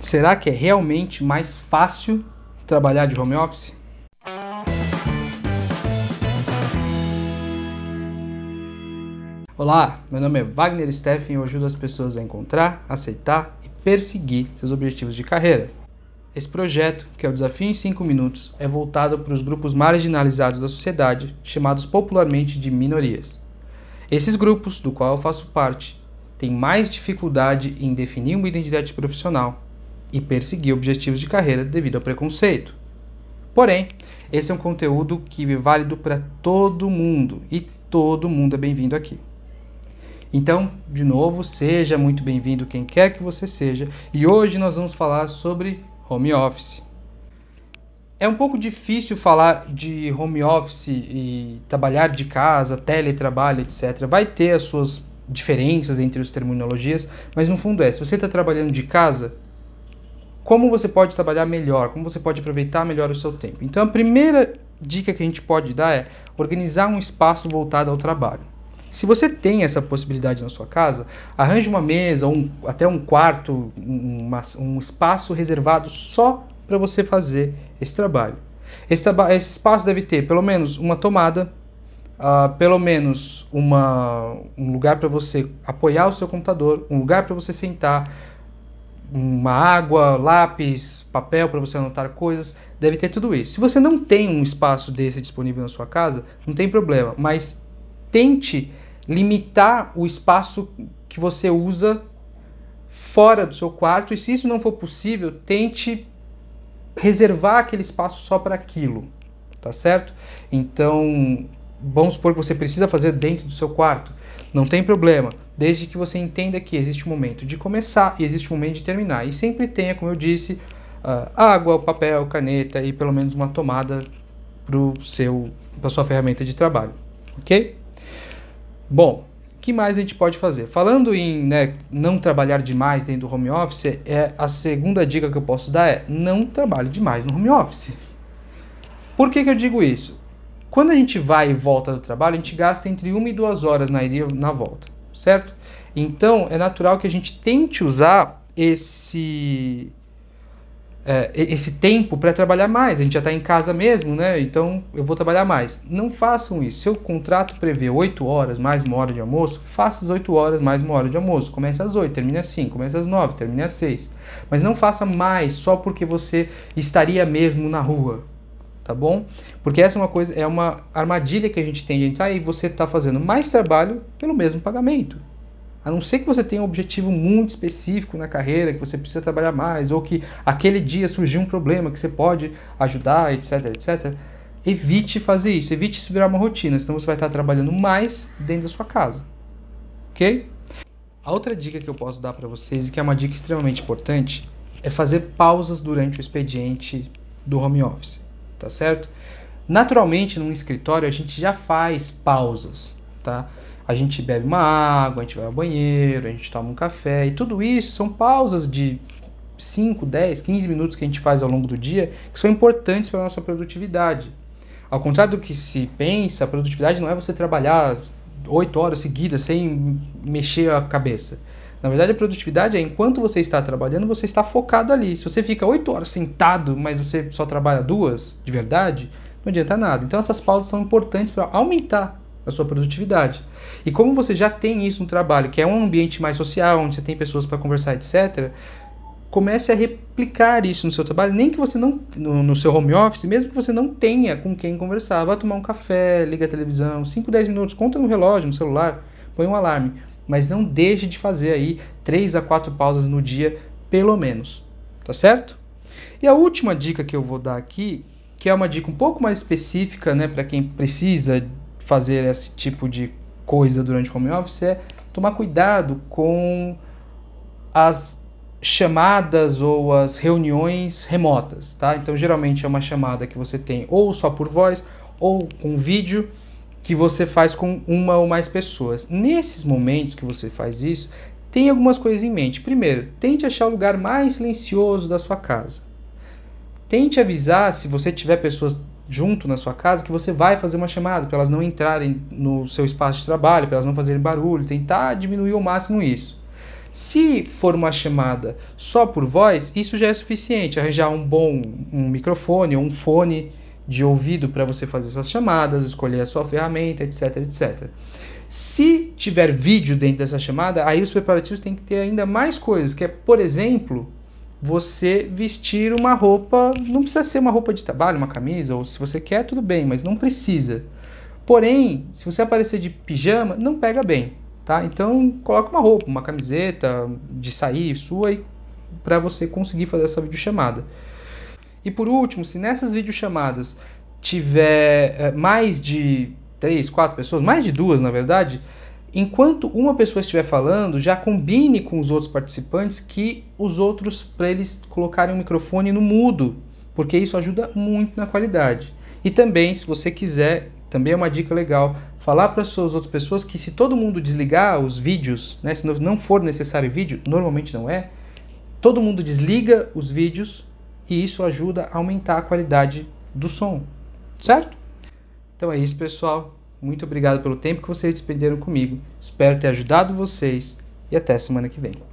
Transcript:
Será que é realmente mais fácil trabalhar de home office? Olá, meu nome é Wagner Steffen e eu ajudo as pessoas a encontrar, aceitar e perseguir seus objetivos de carreira. Esse projeto, que é o Desafio em 5 Minutos, é voltado para os grupos marginalizados da sociedade, chamados popularmente de minorias. Esses grupos, do qual eu faço parte, têm mais dificuldade em definir uma identidade profissional e perseguir objetivos de carreira devido ao preconceito. Porém, esse é um conteúdo que é válido para todo mundo e todo mundo é bem-vindo aqui. Então, de novo, seja muito bem-vindo quem quer que você seja, e hoje nós vamos falar sobre home office. É um pouco difícil falar de home office e trabalhar de casa, teletrabalho, etc. Vai ter as suas diferenças entre as terminologias, mas no fundo é: se você está trabalhando de casa, como você pode trabalhar melhor, como você pode aproveitar melhor o seu tempo. Então, a primeira dica que a gente pode dar é organizar um espaço voltado ao trabalho. Se você tem essa possibilidade na sua casa, arranje uma mesa, um, até um quarto, uma, um espaço reservado só para você fazer esse trabalho. Esse, traba esse, espaço deve ter pelo menos uma tomada, uh, pelo menos uma, um lugar para você apoiar o seu computador, um lugar para você sentar, uma água, lápis, papel para você anotar coisas, deve ter tudo isso. Se você não tem um espaço desse disponível na sua casa, não tem problema, mas tente limitar o espaço que você usa fora do seu quarto e se isso não for possível, tente reservar aquele espaço só para aquilo, tá certo? Então, vamos supor que você precisa fazer dentro do seu quarto, não tem problema, desde que você entenda que existe um momento de começar e existe um momento de terminar e sempre tenha, como eu disse, uh, água, papel, caneta e pelo menos uma tomada para para sua ferramenta de trabalho, ok? Bom, o que mais a gente pode fazer? Falando em né, não trabalhar demais dentro do home office, é a segunda dica que eu posso dar é não trabalhe demais no home office. Por que, que eu digo isso? Quando a gente vai e volta do trabalho, a gente gasta entre uma e duas horas na ida e na volta, certo? Então é natural que a gente tente usar esse é, esse tempo para trabalhar mais. A gente já está em casa mesmo, né? Então eu vou trabalhar mais. Não façam isso. Seu contrato prevê 8 horas mais uma hora de almoço, faça as 8 horas mais uma hora de almoço. Comece às 8, termine às 5, comece às 9, termine às 6. Mas não faça mais só porque você estaria mesmo na rua. Tá bom? Porque essa é uma coisa, é uma armadilha que a gente tem. Gente, ah, e você está fazendo mais trabalho pelo mesmo pagamento. A não ser que você tenha um objetivo muito específico na carreira, que você precisa trabalhar mais, ou que aquele dia surgiu um problema que você pode ajudar, etc, etc. Evite fazer isso, evite isso virar uma rotina, senão você vai estar trabalhando mais dentro da sua casa. Ok? A outra dica que eu posso dar para vocês, e que é uma dica extremamente importante, é fazer pausas durante o expediente do home office, tá certo? Naturalmente, num escritório, a gente já faz pausas, tá? a gente bebe uma água, a gente vai ao banheiro, a gente toma um café, e tudo isso são pausas de 5, 10, 15 minutos que a gente faz ao longo do dia que são importantes para a nossa produtividade. Ao contrário do que se pensa, a produtividade não é você trabalhar 8 horas seguidas sem mexer a cabeça. Na verdade, a produtividade é enquanto você está trabalhando, você está focado ali. Se você fica 8 horas sentado, mas você só trabalha duas, de verdade, não adianta nada. Então, essas pausas são importantes para aumentar a sua produtividade. E como você já tem isso no trabalho, que é um ambiente mais social, onde você tem pessoas para conversar, etc., comece a replicar isso no seu trabalho, nem que você não no, no, seu home office, mesmo que você não tenha com quem conversar, vá tomar um café, liga a televisão, 5, 10 minutos, conta no relógio, no celular, põe um alarme, mas não deixe de fazer aí 3 a 4 pausas no dia, pelo menos. Tá certo? E a última dica que eu vou dar aqui, que é uma dica um pouco mais específica, né, para quem precisa fazer esse tipo de coisa durante o home office é tomar cuidado com as chamadas ou as reuniões remotas, tá? Então geralmente é uma chamada que você tem ou só por voz ou com vídeo que você faz com uma ou mais pessoas. Nesses momentos que você faz isso, tem algumas coisas em mente. Primeiro, tente achar o lugar mais silencioso da sua casa. Tente avisar se você tiver pessoas junto na sua casa que você vai fazer uma chamada para elas não entrarem no seu espaço de trabalho, para elas não fazerem barulho, tentar diminuir ao máximo isso. Se for uma chamada só por voz, isso já é suficiente. Arranjar um bom um microfone ou um fone de ouvido para você fazer essas chamadas, escolher a sua ferramenta, etc, etc. Se tiver vídeo dentro dessa chamada, aí os preparativos têm que ter ainda mais coisas, que é, por exemplo, você vestir uma roupa, não precisa ser uma roupa de trabalho, uma camisa, ou se você quer, tudo bem, mas não precisa. Porém, se você aparecer de pijama, não pega bem, tá? Então, coloca uma roupa, uma camiseta de sair sua para você conseguir fazer essa videochamada. E por último, se nessas videochamadas tiver é, mais de três, quatro pessoas, mais de duas na verdade, enquanto uma pessoa estiver falando, já combine com os outros participantes que os outros, para eles colocarem o microfone no mudo, porque isso ajuda muito na qualidade. E também, se você quiser, também é uma dica legal, falar para as outras pessoas que se todo mundo desligar os vídeos, né, se não for necessário vídeo, normalmente não é, todo mundo desliga os vídeos e isso ajuda a aumentar a qualidade do som, certo? Então é isso, pessoal. Muito obrigado pelo tempo que vocês despenderam comigo. Espero ter ajudado vocês e até semana que vem.